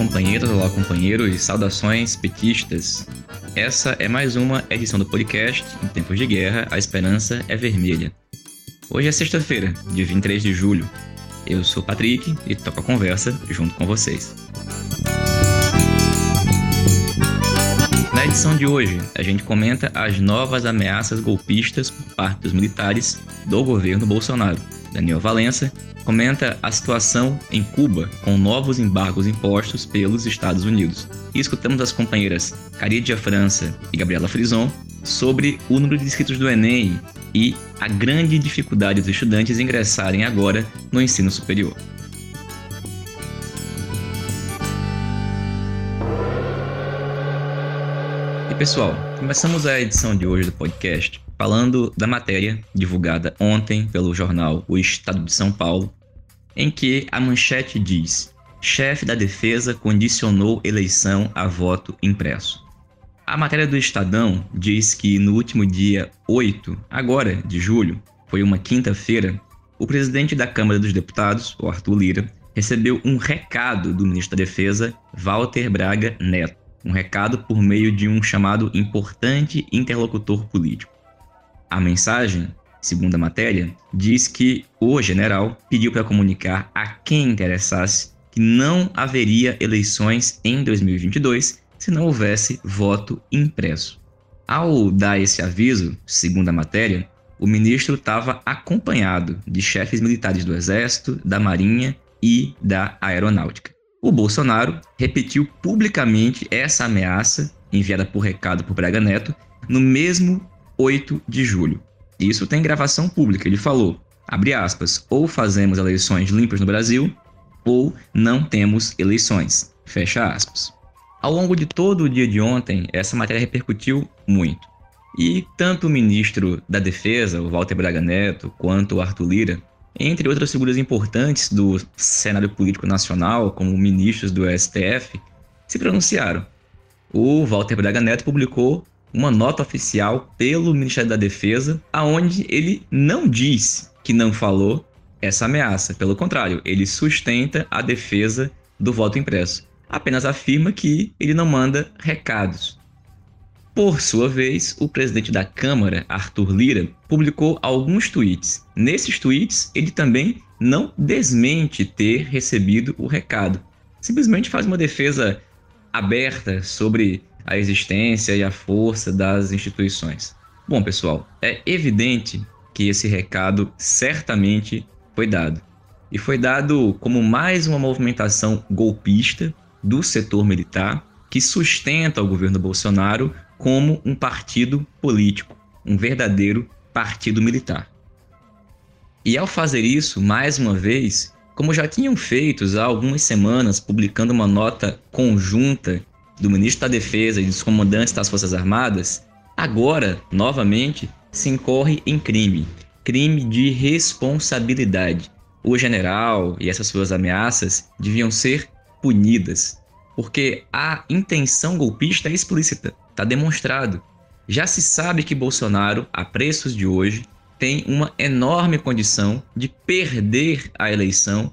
companheiras, olá companheiros, saudações petistas. Essa é mais uma edição do podcast Em Tempos de Guerra, a Esperança é Vermelha. Hoje é sexta-feira, dia 23 de julho. Eu sou Patrick e toco a conversa junto com vocês. Na edição de hoje, a gente comenta as novas ameaças golpistas por parte dos militares do governo Bolsonaro. Daniel Valença comenta a situação em Cuba com novos embargos impostos pelos Estados Unidos. E escutamos as companheiras Caridia França e Gabriela Frison sobre o número de inscritos do Enem e a grande dificuldade dos estudantes ingressarem agora no ensino superior. E pessoal, começamos a edição de hoje do podcast falando da matéria divulgada ontem pelo jornal O Estado de São Paulo, em que a manchete diz: chefe da defesa condicionou eleição a voto impresso. A matéria do Estadão diz que no último dia 8, agora de julho, foi uma quinta-feira, o presidente da Câmara dos Deputados, o Arthur Lira, recebeu um recado do ministro da Defesa, Walter Braga Neto. Um recado por meio de um chamado importante interlocutor político. A mensagem, segundo a matéria, diz que o general pediu para comunicar a quem interessasse que não haveria eleições em 2022 se não houvesse voto impresso. Ao dar esse aviso, segundo a matéria, o ministro estava acompanhado de chefes militares do Exército, da Marinha e da Aeronáutica. O Bolsonaro repetiu publicamente essa ameaça enviada por recado por Braga Neto no mesmo 8 de julho. Isso tem gravação pública. Ele falou, abre aspas, ou fazemos eleições limpas no Brasil, ou não temos eleições. Fecha aspas. Ao longo de todo o dia de ontem, essa matéria repercutiu muito. E tanto o ministro da Defesa, o Walter Braga Neto, quanto o Arthur Lira, entre outras figuras importantes do cenário político nacional, como ministros do STF, se pronunciaram. O Walter Braga Neto publicou uma nota oficial pelo Ministério da Defesa, aonde ele não diz que não falou essa ameaça. Pelo contrário, ele sustenta a defesa do voto impresso. Apenas afirma que ele não manda recados. Por sua vez, o presidente da Câmara, Arthur Lira, publicou alguns tweets. Nesses tweets, ele também não desmente ter recebido o recado. Simplesmente faz uma defesa aberta sobre a existência e a força das instituições. Bom, pessoal, é evidente que esse recado certamente foi dado. E foi dado como mais uma movimentação golpista do setor militar que sustenta o governo Bolsonaro como um partido político, um verdadeiro partido militar. E ao fazer isso, mais uma vez, como já tinham feito há algumas semanas, publicando uma nota conjunta do ministro da Defesa e dos comandantes das Forças Armadas, agora, novamente, se incorre em crime crime de responsabilidade. O general e essas suas ameaças deviam ser punidas, porque a intenção golpista é explícita, está demonstrado. Já se sabe que Bolsonaro, a preços de hoje, tem uma enorme condição de perder a eleição,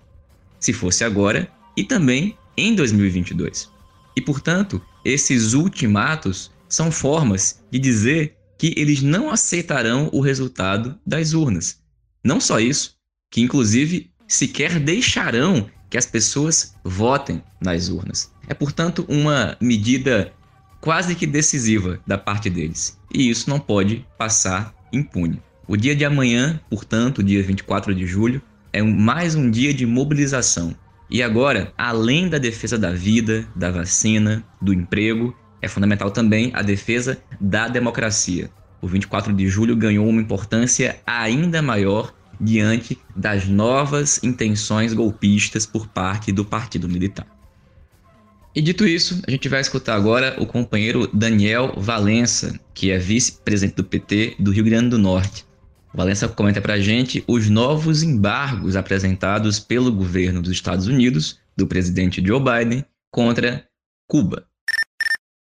se fosse agora, e também em 2022. E, portanto, esses ultimatos são formas de dizer que eles não aceitarão o resultado das urnas. Não só isso, que inclusive sequer deixarão que as pessoas votem nas urnas. É, portanto, uma medida quase que decisiva da parte deles. E isso não pode passar impune. O dia de amanhã, portanto, dia 24 de julho, é mais um dia de mobilização e agora, além da defesa da vida, da vacina, do emprego, é fundamental também a defesa da democracia. O 24 de julho ganhou uma importância ainda maior diante das novas intenções golpistas por parte do Partido Militar. E dito isso, a gente vai escutar agora o companheiro Daniel Valença, que é vice-presidente do PT do Rio Grande do Norte. Valença comenta para a gente os novos embargos apresentados pelo governo dos Estados Unidos, do presidente Joe Biden, contra Cuba.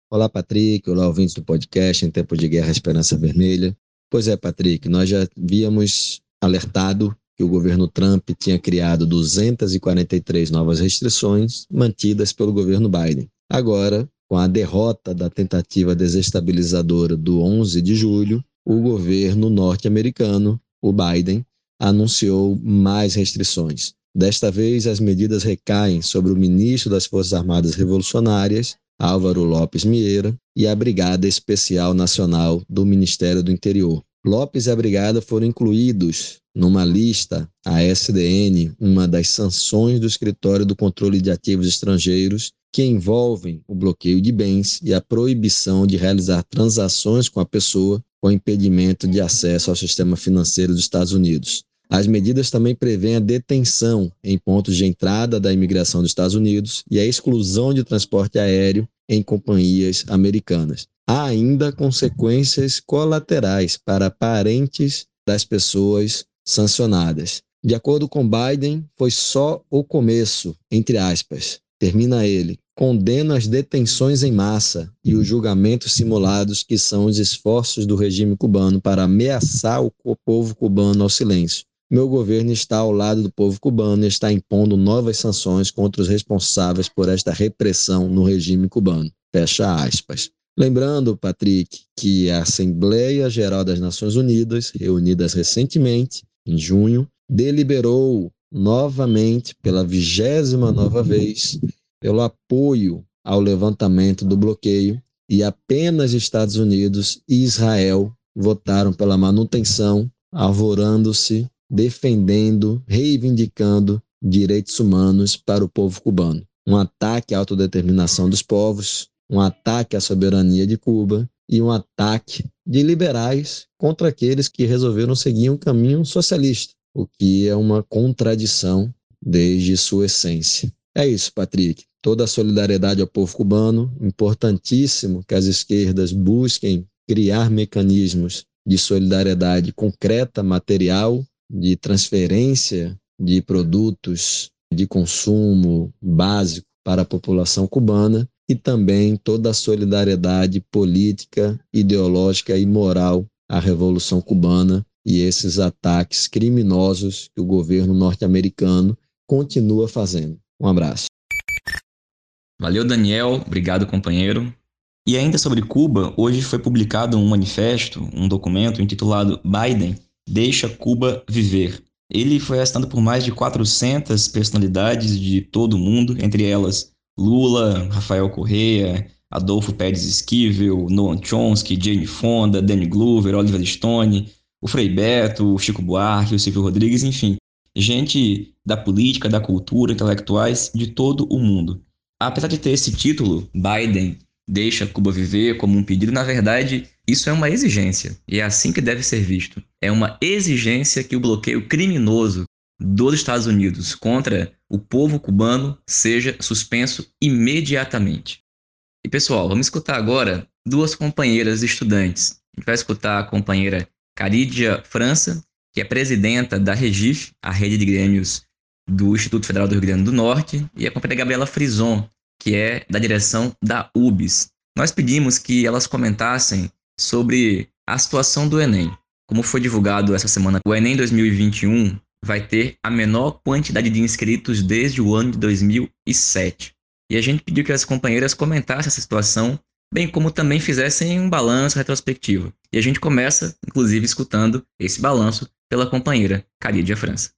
Olá, Patrick. Olá, ouvintes do podcast Em Tempo de Guerra Esperança Vermelha. Pois é, Patrick, nós já havíamos alertado que o governo Trump tinha criado 243 novas restrições mantidas pelo governo Biden. Agora, com a derrota da tentativa desestabilizadora do 11 de julho, o governo norte-americano, o Biden, anunciou mais restrições. Desta vez, as medidas recaem sobre o ministro das Forças Armadas Revolucionárias, Álvaro Lopes Mieira, e a Brigada Especial Nacional do Ministério do Interior. Lopes e a Brigada foram incluídos numa lista, a SDN, uma das sanções do Escritório do Controle de Ativos Estrangeiros, que envolvem o bloqueio de bens e a proibição de realizar transações com a pessoa com impedimento de acesso ao sistema financeiro dos Estados Unidos. As medidas também prevêem a detenção em pontos de entrada da imigração dos Estados Unidos e a exclusão de transporte aéreo em companhias americanas. Há ainda consequências colaterais para parentes das pessoas sancionadas. De acordo com Biden, foi só o começo, entre aspas. Termina ele condena as detenções em massa e os julgamentos simulados, que são os esforços do regime cubano para ameaçar o povo cubano ao silêncio. Meu governo está ao lado do povo cubano e está impondo novas sanções contra os responsáveis por esta repressão no regime cubano. Fecha aspas. Lembrando, Patrick, que a Assembleia Geral das Nações Unidas, reunidas recentemente, em junho, deliberou novamente, pela vigésima nova vez, pelo apoio ao levantamento do bloqueio e apenas Estados Unidos e Israel votaram pela manutenção, arvorando-se, defendendo, reivindicando direitos humanos para o povo cubano. Um ataque à autodeterminação dos povos, um ataque à soberania de Cuba e um ataque de liberais contra aqueles que resolveram seguir um caminho socialista, o que é uma contradição desde sua essência. É isso, Patrick toda a solidariedade ao povo cubano. Importantíssimo que as esquerdas busquem criar mecanismos de solidariedade concreta, material, de transferência de produtos de consumo básico para a população cubana e também toda a solidariedade política, ideológica e moral à Revolução Cubana e esses ataques criminosos que o governo norte-americano continua fazendo. Um abraço. Valeu, Daniel. Obrigado, companheiro. E ainda sobre Cuba, hoje foi publicado um manifesto, um documento intitulado Biden Deixa Cuba Viver. Ele foi assinado por mais de 400 personalidades de todo o mundo, entre elas Lula, Rafael Correa, Adolfo Pérez Esquivel, Noam Chomsky, Jane Fonda, Danny Glover, Oliver Stone, o Frei Beto, o Chico Buarque, o Silvio Rodrigues, enfim, gente da política, da cultura, intelectuais de todo o mundo. Apesar de ter esse título, Biden deixa Cuba viver como um pedido, na verdade, isso é uma exigência. E é assim que deve ser visto. É uma exigência que o bloqueio criminoso dos Estados Unidos contra o povo cubano seja suspenso imediatamente. E pessoal, vamos escutar agora duas companheiras estudantes. A gente vai escutar a companheira Caridia França, que é presidenta da Regif, a rede de grêmios do Instituto Federal do Rio Grande do Norte, e a companheira Gabriela Frison, que é da direção da UBS. Nós pedimos que elas comentassem sobre a situação do Enem. Como foi divulgado essa semana, o Enem 2021 vai ter a menor quantidade de inscritos desde o ano de 2007. E a gente pediu que as companheiras comentassem essa situação, bem como também fizessem um balanço retrospectivo. E a gente começa, inclusive, escutando esse balanço pela companheira Caridia França.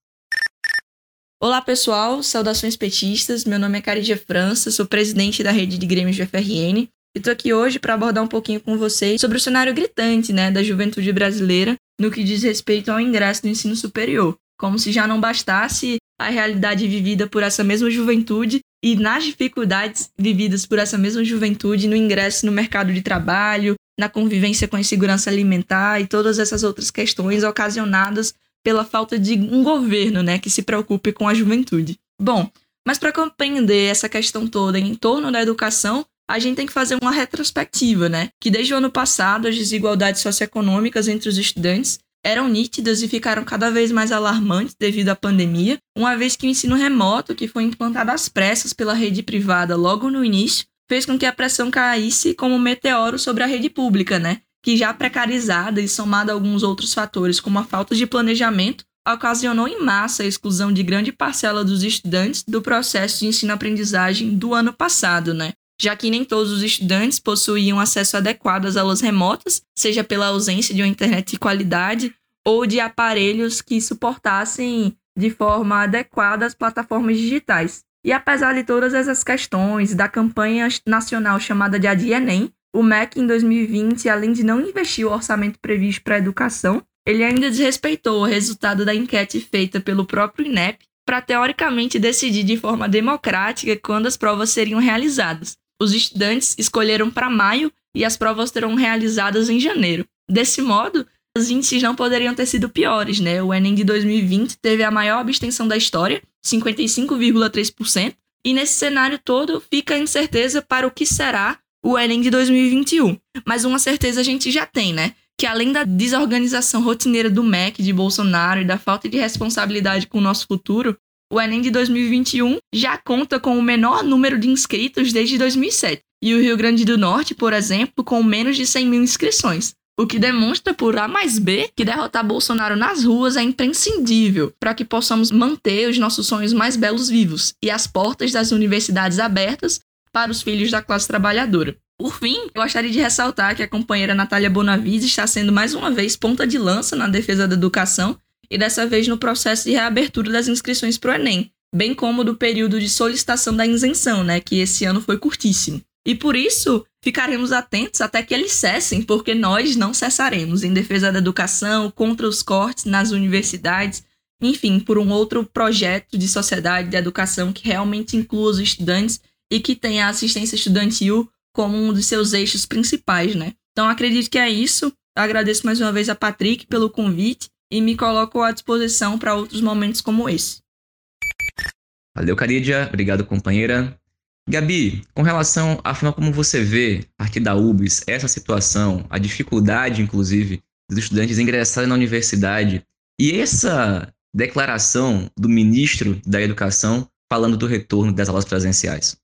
Olá pessoal, saudações petistas. Meu nome é Caridia França, sou presidente da rede de grêmios do FRN e tô aqui hoje para abordar um pouquinho com vocês sobre o cenário gritante, né, da juventude brasileira no que diz respeito ao ingresso no ensino superior. Como se já não bastasse a realidade vivida por essa mesma juventude e nas dificuldades vividas por essa mesma juventude no ingresso no mercado de trabalho, na convivência com a insegurança alimentar e todas essas outras questões ocasionadas pela falta de um governo, né, que se preocupe com a juventude. Bom, mas para compreender essa questão toda em torno da educação, a gente tem que fazer uma retrospectiva, né? Que desde o ano passado as desigualdades socioeconômicas entre os estudantes eram nítidas e ficaram cada vez mais alarmantes devido à pandemia, uma vez que o ensino remoto, que foi implantado às pressas pela rede privada logo no início, fez com que a pressão caísse como um meteoro sobre a rede pública, né? Que já precarizada e somada a alguns outros fatores, como a falta de planejamento, ocasionou em massa a exclusão de grande parcela dos estudantes do processo de ensino-aprendizagem do ano passado, né? Já que nem todos os estudantes possuíam acesso adequado às aulas remotas, seja pela ausência de uma internet de qualidade ou de aparelhos que suportassem de forma adequada as plataformas digitais. E apesar de todas essas questões da campanha nacional chamada de Adia o MEC em 2020, além de não investir o orçamento previsto para a educação, ele ainda desrespeitou o resultado da enquete feita pelo próprio INEP para teoricamente decidir de forma democrática quando as provas seriam realizadas. Os estudantes escolheram para maio e as provas serão realizadas em janeiro. Desse modo, os índices não poderiam ter sido piores, né? O Enem de 2020 teve a maior abstenção da história, 55,3%, e nesse cenário todo fica a incerteza para o que será o Enem de 2021. Mas uma certeza a gente já tem, né? que além da desorganização rotineira do MEC de Bolsonaro e da falta de responsabilidade com o nosso futuro, o Enem de 2021 já conta com o menor número de inscritos desde 2007, e o Rio Grande do Norte, por exemplo, com menos de 100 mil inscrições. O que demonstra por A mais B que derrotar Bolsonaro nas ruas é imprescindível para que possamos manter os nossos sonhos mais belos vivos e as portas das universidades abertas para os filhos da classe trabalhadora. Por fim, gostaria de ressaltar que a companheira Natália Bonavides está sendo mais uma vez ponta de lança na defesa da educação e dessa vez no processo de reabertura das inscrições para o Enem, bem como do período de solicitação da isenção, né, que esse ano foi curtíssimo. E por isso, ficaremos atentos até que eles cessem, porque nós não cessaremos em defesa da educação, contra os cortes nas universidades, enfim, por um outro projeto de sociedade de educação que realmente inclua os estudantes e que tenha assistência estudantil como um dos seus eixos principais, né? Então acredito que é isso. Agradeço mais uma vez a Patrick pelo convite e me coloco à disposição para outros momentos como esse. Valeu, Caridia. Obrigado, companheira. Gabi, com relação à forma como você vê, a partir da UBS, essa situação, a dificuldade, inclusive, dos estudantes ingressarem na universidade e essa declaração do ministro da Educação falando do retorno das aulas presenciais.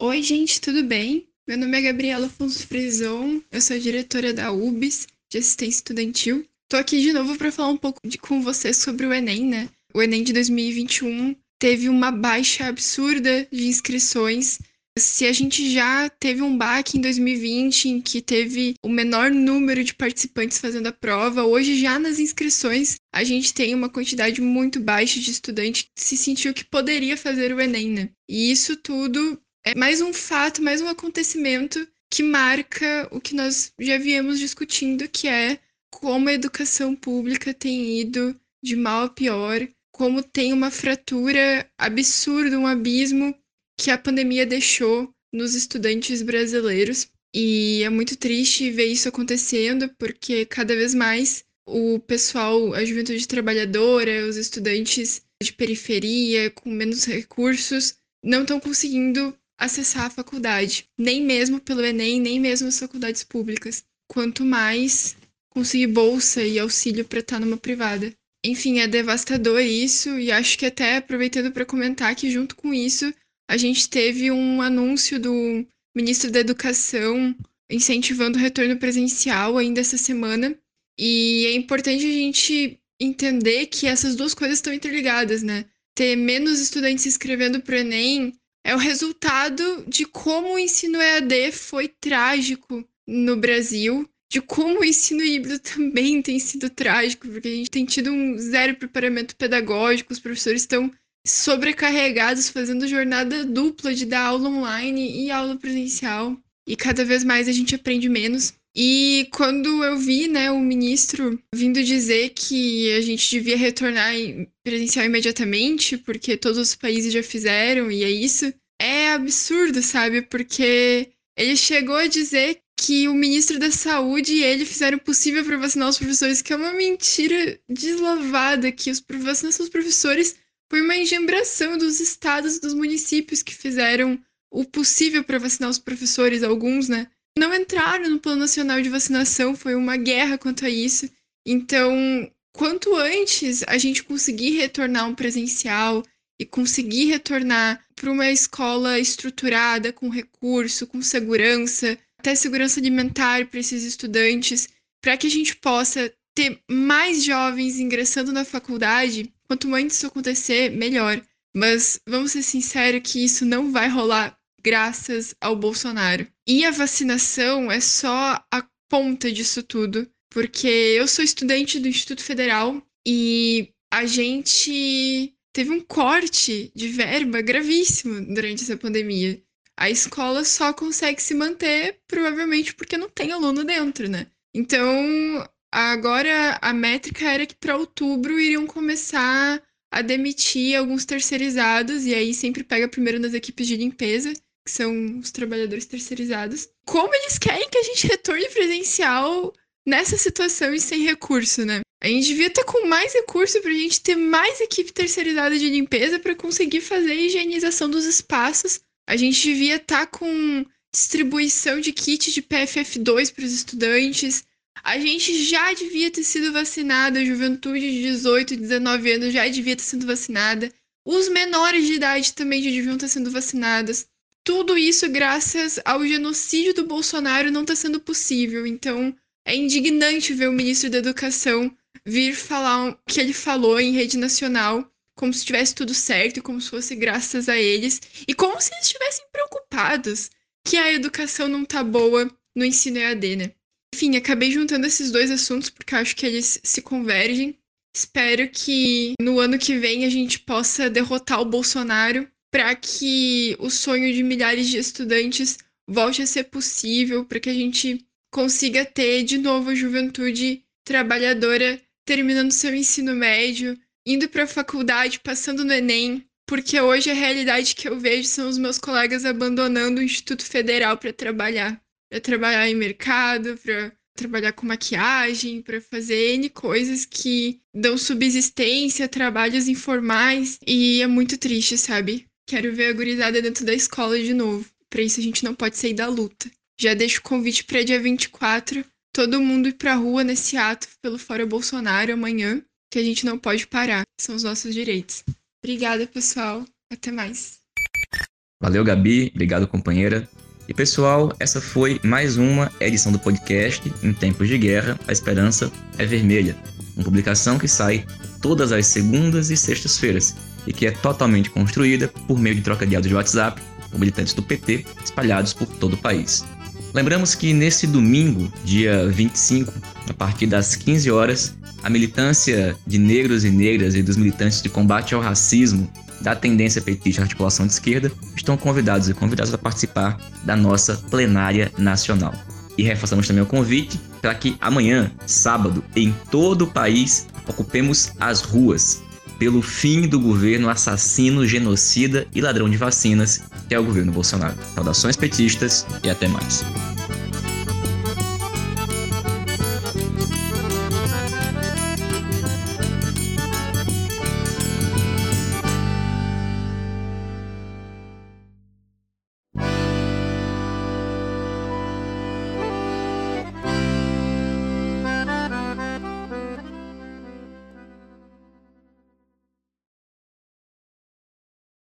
Oi, gente, tudo bem? Meu nome é Gabriela Afonso Frison, eu sou diretora da UBS, de assistência estudantil. Tô aqui de novo para falar um pouco de, com vocês sobre o Enem, né? O Enem de 2021 teve uma baixa absurda de inscrições. Se a gente já teve um baque em 2020 em que teve o menor número de participantes fazendo a prova, hoje já nas inscrições a gente tem uma quantidade muito baixa de estudantes que se sentiu que poderia fazer o Enem, né? E isso tudo é mais um fato, mais um acontecimento que marca o que nós já viemos discutindo, que é como a educação pública tem ido de mal a pior, como tem uma fratura absurda, um abismo que a pandemia deixou nos estudantes brasileiros. E é muito triste ver isso acontecendo, porque cada vez mais o pessoal, a juventude trabalhadora, os estudantes de periferia, com menos recursos, não estão conseguindo acessar a faculdade, nem mesmo pelo Enem, nem mesmo as faculdades públicas. Quanto mais conseguir bolsa e auxílio para estar numa privada. Enfim, é devastador isso e acho que até aproveitando para comentar que junto com isso a gente teve um anúncio do ministro da Educação incentivando o retorno presencial ainda essa semana. E é importante a gente entender que essas duas coisas estão interligadas, né? Ter menos estudantes se inscrevendo para o Enem é o resultado de como o ensino EAD foi trágico no Brasil, de como o ensino híbrido também tem sido trágico, porque a gente tem tido um zero preparamento pedagógico, os professores estão sobrecarregados fazendo jornada dupla de dar aula online e aula presencial, e cada vez mais a gente aprende menos. E quando eu vi, né, o ministro vindo dizer que a gente devia retornar presencial imediatamente, porque todos os países já fizeram e é isso, é absurdo, sabe? Porque ele chegou a dizer que o ministro da Saúde e ele fizeram o possível para vacinar os professores, que é uma mentira deslavada, que os vacinação dos professores foi uma engembração dos estados e dos municípios que fizeram o possível para vacinar os professores, alguns, né? Não entraram no Plano Nacional de Vacinação, foi uma guerra quanto a isso. Então, quanto antes a gente conseguir retornar um presencial e conseguir retornar para uma escola estruturada, com recurso, com segurança, até segurança alimentar para esses estudantes, para que a gente possa ter mais jovens ingressando na faculdade, quanto antes isso acontecer, melhor. Mas vamos ser sinceros que isso não vai rolar graças ao Bolsonaro. E a vacinação é só a ponta disso tudo, porque eu sou estudante do Instituto Federal e a gente teve um corte de verba gravíssimo durante essa pandemia. A escola só consegue se manter, provavelmente porque não tem aluno dentro, né? Então, agora a métrica era que para outubro iriam começar a demitir alguns terceirizados, e aí sempre pega primeiro nas equipes de limpeza, que são os trabalhadores terceirizados. Como eles querem que a gente retorne presencial nessa situação e sem recurso, né? A gente devia estar com mais recurso para a gente ter mais equipe terceirizada de limpeza para conseguir fazer a higienização dos espaços. A gente devia estar com distribuição de kit de PFF2 para os estudantes. A gente já devia ter sido vacinada, a juventude de 18, 19 anos já devia ter sido vacinada. Os menores de idade também já deviam estar sendo vacinados. Tudo isso graças ao genocídio do Bolsonaro não está sendo possível. Então, é indignante ver o ministro da Educação vir falar o que ele falou em rede nacional, como se tivesse tudo certo, como se fosse graças a eles, e como se eles estivessem preocupados que a educação não tá boa no ensino EAD, né? Enfim, acabei juntando esses dois assuntos porque acho que eles se convergem. Espero que no ano que vem a gente possa derrotar o Bolsonaro para que o sonho de milhares de estudantes volte a ser possível, para que a gente consiga ter de novo a juventude trabalhadora terminando seu ensino médio, indo para a faculdade, passando no Enem, porque hoje a realidade que eu vejo são os meus colegas abandonando o Instituto Federal para trabalhar, para trabalhar em mercado, para trabalhar com maquiagem, para fazer N coisas que dão subsistência, trabalhos informais, e é muito triste, sabe? Quero ver a gurizada dentro da escola de novo. Para isso a gente não pode sair da luta. Já deixo o convite para dia 24, todo mundo ir pra rua nesse ato pelo Fora Bolsonaro amanhã, que a gente não pode parar. São os nossos direitos. Obrigada, pessoal. Até mais. Valeu, Gabi. Obrigado, companheira. E pessoal, essa foi mais uma edição do podcast Em Tempos de Guerra, a Esperança é Vermelha. Uma publicação que sai todas as segundas e sextas-feiras e que é totalmente construída por meio de troca de WhatsApp com militantes do PT espalhados por todo o país. Lembramos que nesse domingo, dia 25, a partir das 15 horas, a militância de negros e negras e dos militantes de combate ao racismo da tendência petista articulação de esquerda estão convidados e convidadas a participar da nossa plenária nacional. E reforçamos também o convite para que amanhã, sábado, em todo o país, ocupemos as ruas pelo fim do governo assassino, genocida e ladrão de vacinas, que é o governo Bolsonaro. Saudações petistas e até mais.